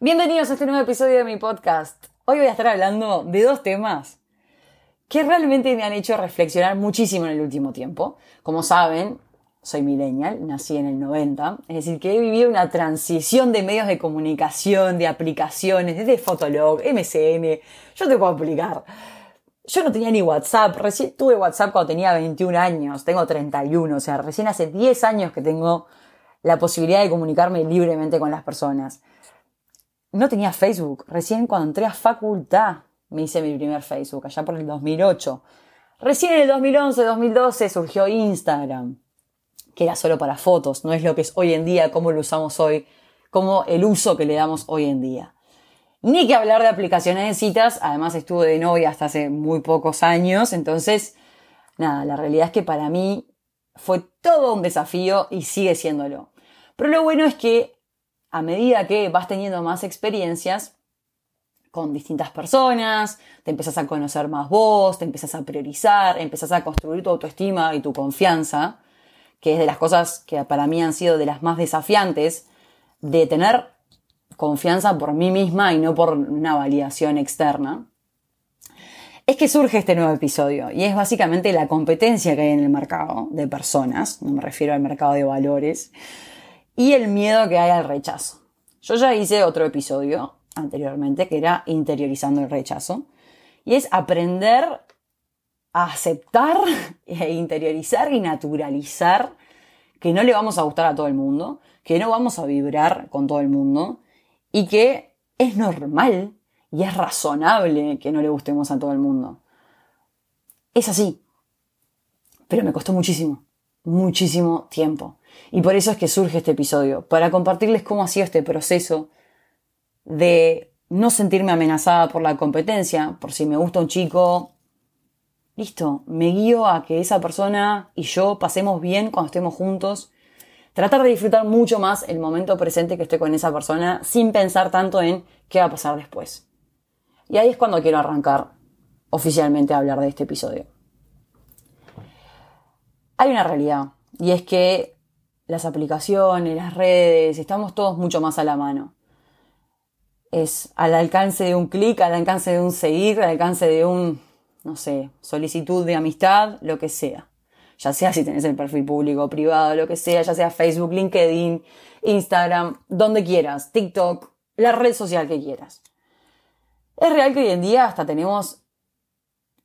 Bienvenidos a este nuevo episodio de mi podcast. Hoy voy a estar hablando de dos temas que realmente me han hecho reflexionar muchísimo en el último tiempo. Como saben, soy millennial, nací en el 90, es decir, que he vivido una transición de medios de comunicación, de aplicaciones, desde Fotolog, MCN, yo te puedo explicar. Yo no tenía ni WhatsApp, recién tuve WhatsApp cuando tenía 21 años, tengo 31, o sea, recién hace 10 años que tengo la posibilidad de comunicarme libremente con las personas. No tenía Facebook, recién cuando entré a facultad me hice mi primer Facebook, allá por el 2008. Recién en el 2011, 2012 surgió Instagram que era solo para fotos, no es lo que es hoy en día, cómo lo usamos hoy, como el uso que le damos hoy en día. Ni que hablar de aplicaciones de citas, además estuve de novia hasta hace muy pocos años, entonces, nada, la realidad es que para mí fue todo un desafío y sigue siéndolo. Pero lo bueno es que a medida que vas teniendo más experiencias con distintas personas, te empezás a conocer más vos, te empezás a priorizar, empezás a construir tu autoestima y tu confianza, que es de las cosas que para mí han sido de las más desafiantes, de tener confianza por mí misma y no por una validación externa, es que surge este nuevo episodio y es básicamente la competencia que hay en el mercado de personas, no me refiero al mercado de valores, y el miedo que hay al rechazo. Yo ya hice otro episodio anteriormente que era interiorizando el rechazo y es aprender aceptar e interiorizar y naturalizar que no le vamos a gustar a todo el mundo, que no vamos a vibrar con todo el mundo y que es normal y es razonable que no le gustemos a todo el mundo. Es así. Pero me costó muchísimo, muchísimo tiempo. Y por eso es que surge este episodio, para compartirles cómo ha sido este proceso de no sentirme amenazada por la competencia, por si me gusta un chico, listo, me guío a que esa persona y yo pasemos bien cuando estemos juntos. Tratar de disfrutar mucho más el momento presente que estoy con esa persona sin pensar tanto en qué va a pasar después. Y ahí es cuando quiero arrancar oficialmente a hablar de este episodio. Hay una realidad y es que las aplicaciones, las redes, estamos todos mucho más a la mano. Es al alcance de un clic, al alcance de un seguir, al alcance de un no sé, solicitud de amistad, lo que sea. Ya sea si tenés el perfil público, privado, lo que sea, ya sea Facebook, LinkedIn, Instagram, donde quieras, TikTok, la red social que quieras. Es real que hoy en día hasta tenemos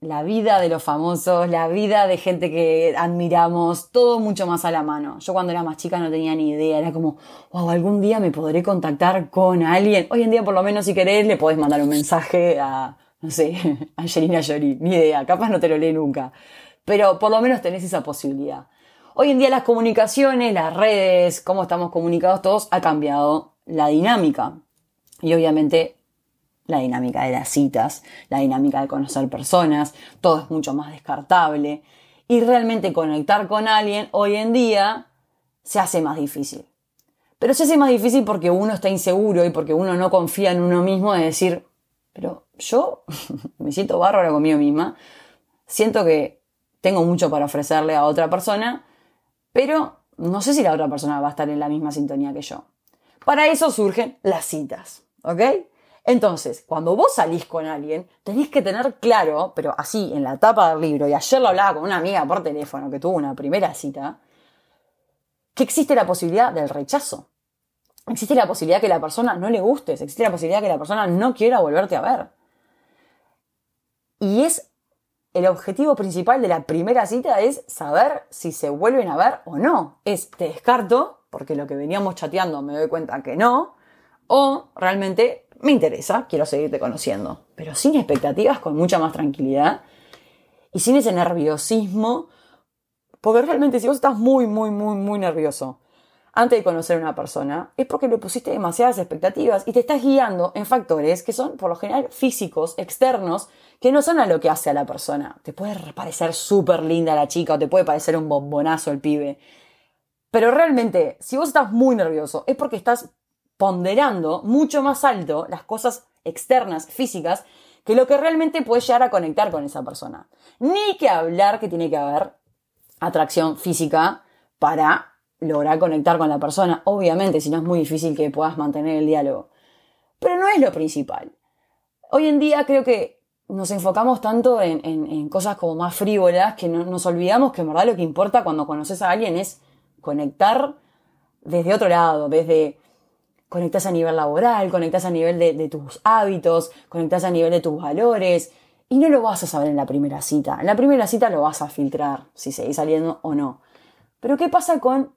la vida de los famosos, la vida de gente que admiramos, todo mucho más a la mano. Yo cuando era más chica no tenía ni idea, era como, wow, algún día me podré contactar con alguien. Hoy en día por lo menos si querés le podés mandar un mensaje a no sé, Angelina Jolie, ni idea, capaz no te lo lee nunca, pero por lo menos tenés esa posibilidad. Hoy en día las comunicaciones, las redes, cómo estamos comunicados todos, ha cambiado la dinámica. Y obviamente la dinámica de las citas, la dinámica de conocer personas, todo es mucho más descartable. Y realmente conectar con alguien hoy en día se hace más difícil. Pero se hace más difícil porque uno está inseguro y porque uno no confía en uno mismo de decir, pero yo me siento bárbara conmigo misma, siento que tengo mucho para ofrecerle a otra persona, pero no sé si la otra persona va a estar en la misma sintonía que yo. Para eso surgen las citas, ¿ok? Entonces, cuando vos salís con alguien, tenés que tener claro, pero así en la tapa del libro, y ayer lo hablaba con una amiga por teléfono que tuvo una primera cita, que existe la posibilidad del rechazo existe la posibilidad que la persona no le gustes, existe la posibilidad que la persona no quiera volverte a ver. Y es el objetivo principal de la primera cita es saber si se vuelven a ver o no. Es te descarto, porque lo que veníamos chateando me doy cuenta que no, o realmente me interesa, quiero seguirte conociendo. Pero sin expectativas, con mucha más tranquilidad y sin ese nerviosismo, porque realmente si vos estás muy, muy, muy, muy nervioso, antes de conocer a una persona, es porque le pusiste demasiadas expectativas y te estás guiando en factores que son por lo general físicos, externos, que no son a lo que hace a la persona. Te puede parecer súper linda la chica o te puede parecer un bombonazo el pibe. Pero realmente, si vos estás muy nervioso, es porque estás ponderando mucho más alto las cosas externas, físicas, que lo que realmente puede llegar a conectar con esa persona. Ni que hablar que tiene que haber atracción física para lograr conectar con la persona. Obviamente, si no es muy difícil que puedas mantener el diálogo. pero no es lo principal. Hoy en día creo que nos enfocamos tanto en, cosas como más frívolas que nos olvidamos que en verdad lo que importa cuando conoces a alguien es conectar desde otro lado, desde conectas a nivel laboral, conectas a nivel de, tus hábitos, conectas a nivel de tus valores. Y no lo vas a saber en la primera cita. En la primera cita lo vas a filtrar, si seguís saliendo o no. Pero ¿qué pasa con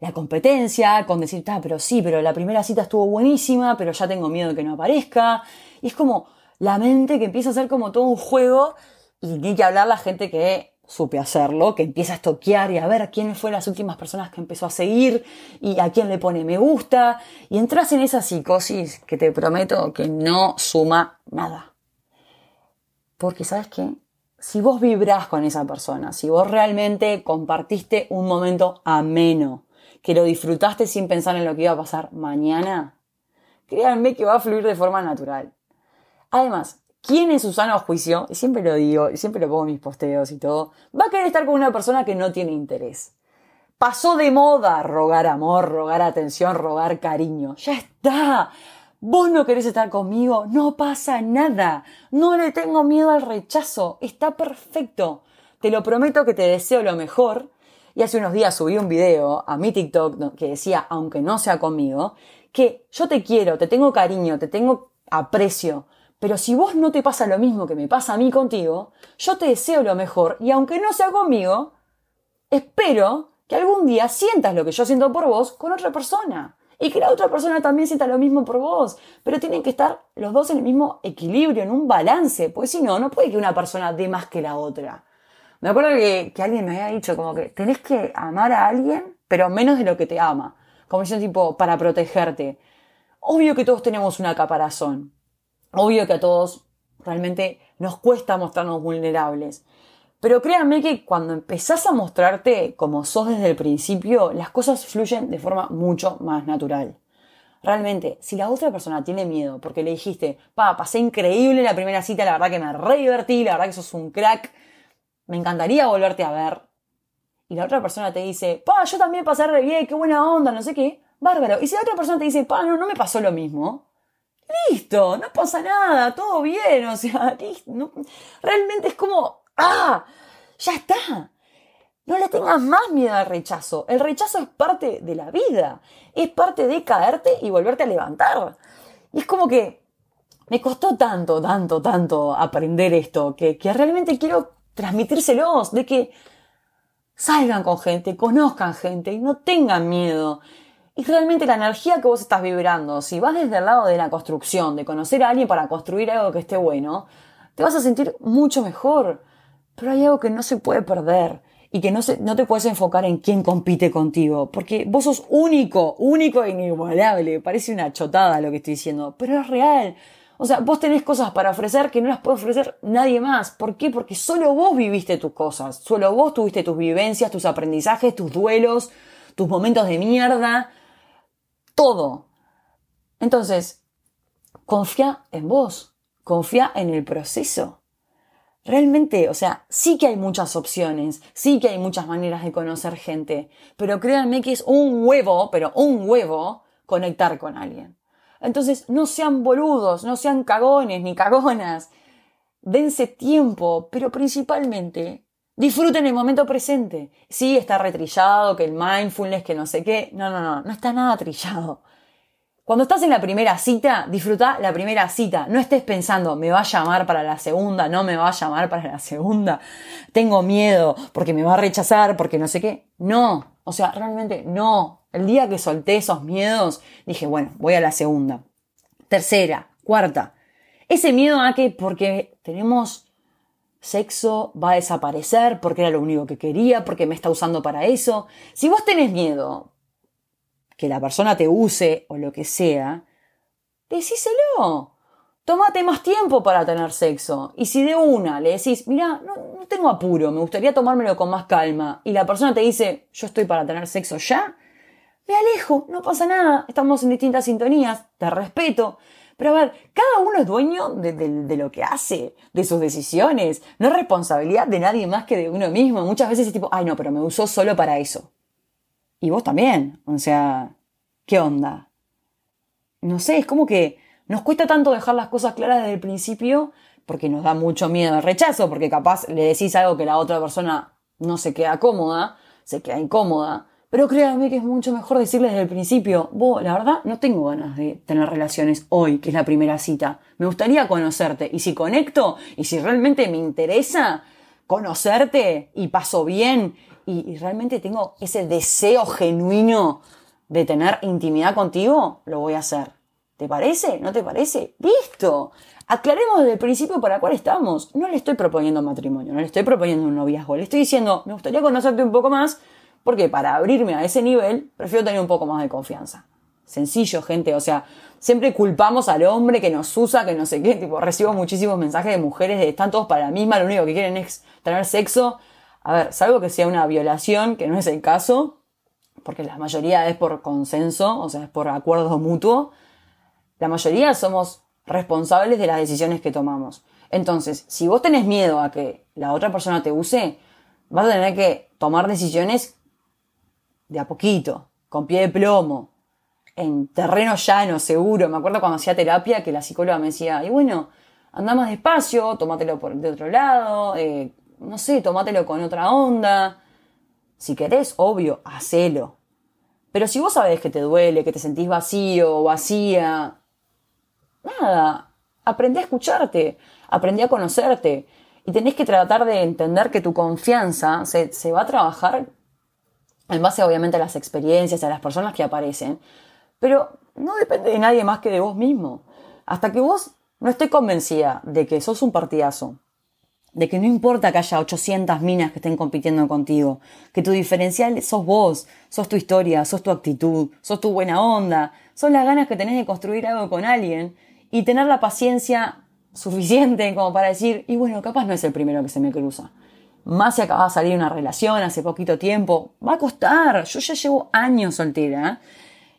la competencia, con decir, ah, pero sí, pero la primera cita estuvo buenísima, pero ya tengo miedo de que no aparezca? Y es como la mente que empieza a ser como todo un juego y ni que hablar la gente que supe hacerlo, que empieza a estoquear y a ver quiénes fueron las últimas personas que empezó a seguir y a quién le pone me gusta y entras en esa psicosis que te prometo que no suma nada. Porque sabes qué? Si vos vibrás con esa persona, si vos realmente compartiste un momento ameno, que lo disfrutaste sin pensar en lo que iba a pasar mañana, créanme que va a fluir de forma natural. Además, ¿quién en su sano juicio, y siempre lo digo, y siempre lo pongo en mis posteos y todo, va a querer estar con una persona que no tiene interés? Pasó de moda rogar amor, rogar atención, rogar cariño. Ya está. Vos no querés estar conmigo, no pasa nada. No le tengo miedo al rechazo. Está perfecto. Te lo prometo que te deseo lo mejor. Y hace unos días subí un video a mi TikTok que decía, aunque no sea conmigo, que yo te quiero, te tengo cariño, te tengo aprecio, pero si vos no te pasa lo mismo que me pasa a mí contigo, yo te deseo lo mejor y aunque no sea conmigo, espero que algún día sientas lo que yo siento por vos con otra persona. Y que la otra persona también sienta lo mismo por vos. Pero tienen que estar los dos en el mismo equilibrio, en un balance. Porque si no, no puede que una persona dé más que la otra. Me acuerdo que, alguien me había dicho como que tenés que amar a alguien, pero menos de lo que te ama. Como dicen tipo, para protegerte. Obvio que todos tenemos una caparazón. Obvio que a todos realmente nos cuesta mostrarnos vulnerables. Pero créanme que cuando empezás a mostrarte como sos desde el principio, las cosas fluyen de forma mucho más natural. Realmente, si la otra persona tiene miedo porque le dijiste, pa, pasé increíble la primera cita, la verdad que me re divertí, la verdad que sos un crack, me encantaría volverte a ver. Y la otra persona te dice, pa, yo también pasé re bien, qué buena onda, no sé qué, bárbaro. Y si la otra persona te dice, pa, no, no me pasó lo mismo, listo, no pasa nada, todo bien, o sea, realmente es como, ah, ya está. No le tengas más miedo al rechazo. El rechazo es parte de la vida, es parte de caerte y volverte a levantar. Y es como que me costó tanto, tanto, tanto aprender esto, que, que realmente quiero transmitírselos, de que salgan con gente, conozcan gente y no tengan miedo. Y realmente la energía que vos estás vibrando, si vas desde el lado de la construcción, de conocer a alguien para construir algo que esté bueno, te vas a sentir mucho mejor. Pero hay algo que no se puede perder y que no, se, no te puedes enfocar en quién compite contigo, porque vos sos único, único e inigualable. Parece una chotada lo que estoy diciendo, pero es real. O sea, vos tenés cosas para ofrecer que no las puede ofrecer nadie más. ¿Por qué? Porque solo vos viviste tus cosas, solo vos tuviste tus vivencias, tus aprendizajes, tus duelos, tus momentos de mierda todo. Entonces, confía en vos, confía en el proceso. Realmente, o sea, sí que hay muchas opciones, sí que hay muchas maneras de conocer gente, pero créanme que es un huevo, pero un huevo, conectar con alguien. Entonces, no sean boludos, no sean cagones ni cagonas. Dense tiempo, pero principalmente Disfruten el momento presente. Sí, está retrillado, que el mindfulness, que no sé qué. No, no, no, no está nada trillado. Cuando estás en la primera cita, disfruta la primera cita. No estés pensando, me va a llamar para la segunda, no me va a llamar para la segunda. Tengo miedo porque me va a rechazar, porque no sé qué. No, o sea, realmente no. El día que solté esos miedos, dije, bueno, voy a la segunda. Tercera, cuarta. Ese miedo a que porque tenemos sexo va a desaparecer porque era lo único que quería, porque me está usando para eso. Si vos tenés miedo que la persona te use o lo que sea, decíselo. Tómate más tiempo para tener sexo. Y si de una le decís, mira, no, no, tengo apuro, me gustaría tomármelo con más calma, y la persona te dice, yo estoy para tener sexo ya, me alejo, no pasa nada, estamos en distintas sintonías, te respeto. Pero a ver, cada uno es dueño de, lo que hace, de sus decisiones. No es responsabilidad de nadie más que de uno mismo. Muchas veces es tipo, ay no, pero me usó solo para eso. Y vos también. O sea, ¿qué onda? no sé, es como que nos cuesta tanto dejar las cosas claras desde el principio porque nos da mucho miedo el rechazo, porque capaz le decís algo que la otra persona no se queda cómoda, se queda incómoda. Pero créanme que es mucho mejor decirle desde el principio, vos, la verdad, no tengo ganas de tener relaciones hoy, que es la primera cita. Me gustaría conocerte. Y si conecto, y si realmente me interesa conocerte, y paso bien, y, y realmente tengo ese deseo genuino de tener intimidad contigo, lo voy a hacer. ¿Te parece? ¿No te parece? ¡Listo! Aclaremos desde el principio para cuál estamos. No le estoy proponiendo matrimonio, no le estoy proponiendo un noviazgo. Le estoy diciendo, me gustaría conocerte un poco más, porque para abrirme a ese nivel, prefiero tener un poco más de confianza. Sencillo, gente. O sea, siempre culpamos al hombre que nos usa, que no sé qué. Tipo, recibo muchísimos mensajes de mujeres de están todos para la misma, lo único que quieren es tener sexo. A ver, salvo que sea una violación, que no es el caso, porque la mayoría es por consenso, o sea, es por acuerdo mutuo. La mayoría somos responsables de las decisiones que tomamos. Entonces, si vos tenés miedo a que la otra persona te use, vas a tener que tomar decisiones de a poquito, con pie de plomo, en terreno llano, seguro. Me acuerdo cuando hacía terapia que la psicóloga me decía, y bueno, anda más despacio, tómatelo por de otro lado, eh, no sé, tómatelo con otra onda. Si querés, obvio, hacelo. Pero si vos sabés que te duele, que te sentís vacío o vacía, nada, aprendí a escucharte, aprendí a conocerte. Y tenés que tratar de entender que tu confianza se, se va a trabajar en base obviamente a las experiencias, a las personas que aparecen, pero no depende de nadie más que de vos mismo. Hasta que vos no estés convencida de que sos un partidazo, de que no importa que haya 800 minas que estén compitiendo contigo, que tu diferencial sos vos, sos tu historia, sos tu actitud, sos tu buena onda, son las ganas que tenés de construir algo con alguien y tener la paciencia suficiente como para decir, y bueno, capaz no es el primero que se me cruza. Más si acaba de salir una relación hace poquito tiempo, va a costar. Yo ya llevo años soltera.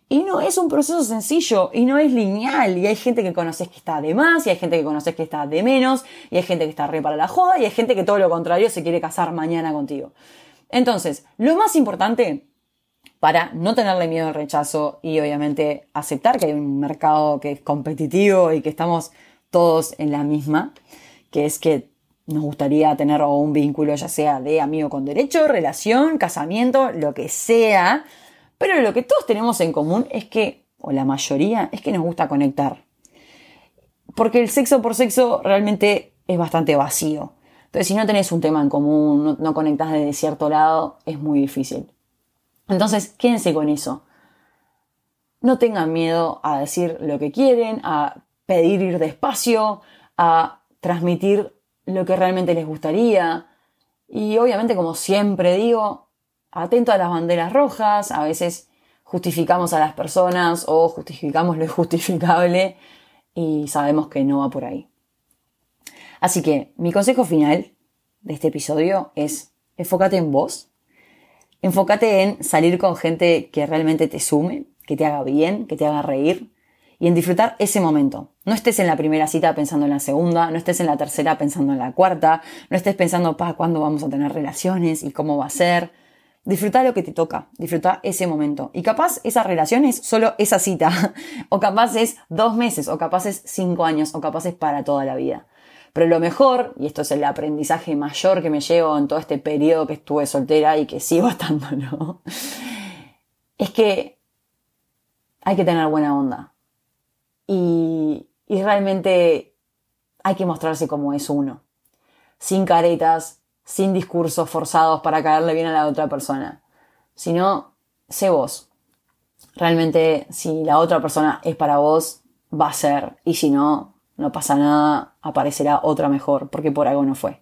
Y no es un proceso sencillo y no es lineal. Y hay gente que conoces que está de más, y hay gente que conoces que está de menos, y hay gente que está re para la joda, y hay gente que todo lo contrario se quiere casar mañana contigo. Entonces, lo más importante para no tenerle miedo al rechazo y obviamente aceptar que hay un mercado que es competitivo y que estamos todos en la misma, que es que nos gustaría tener un vínculo ya sea de amigo con derecho, relación, casamiento, lo que sea, pero lo que todos tenemos en común es que, o la mayoría, es que nos gusta conectar. Porque el sexo por sexo realmente es bastante vacío. Entonces, si no tenés un tema en común, no, no conectás desde cierto lado, es muy difícil. Entonces, quédense con eso. No tengan miedo a decir lo que quieren, a pedir ir despacio, a transmitir lo que realmente les gustaría. Y obviamente, como siempre digo, atento a las banderas rojas, a veces justificamos a las personas o justificamos lo injustificable y sabemos que no va por ahí. Así que mi consejo final de este episodio es enfócate en vos, Enfócate en salir con gente que realmente te sume, que te haga bien, que te haga reír y en disfrutar ese momento. No estés en la primera cita pensando en la segunda, no estés en la tercera pensando en la cuarta, no estés pensando, pa, ¿cuándo vamos a tener relaciones y cómo va a ser? Disfruta lo que te toca, disfruta ese momento. Y capaz esa relación es solo esa cita, o capaz es dos meses, o capaz es cinco años, o capaz es para toda la vida. Pero lo mejor, y esto es el aprendizaje mayor que me llevo en todo este periodo que estuve soltera y que sigo estando, ¿no? Es que hay que tener buena onda. Y, y realmente hay que mostrarse como es uno. Sin caretas, sin discursos forzados para caerle bien a la otra persona. Sino, sé vos. Realmente, si la otra persona es para vos, va a ser. Y si no, no pasa nada, aparecerá otra mejor, porque por algo no fue.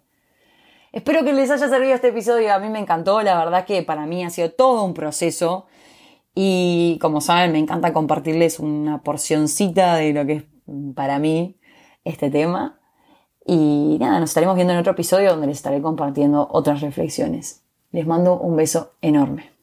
Espero que les haya servido este episodio, a mí me encantó, la verdad que para mí ha sido todo un proceso y como saben me encanta compartirles una porcioncita de lo que es para mí este tema. Y nada, nos estaremos viendo en otro episodio donde les estaré compartiendo otras reflexiones. Les mando un beso enorme.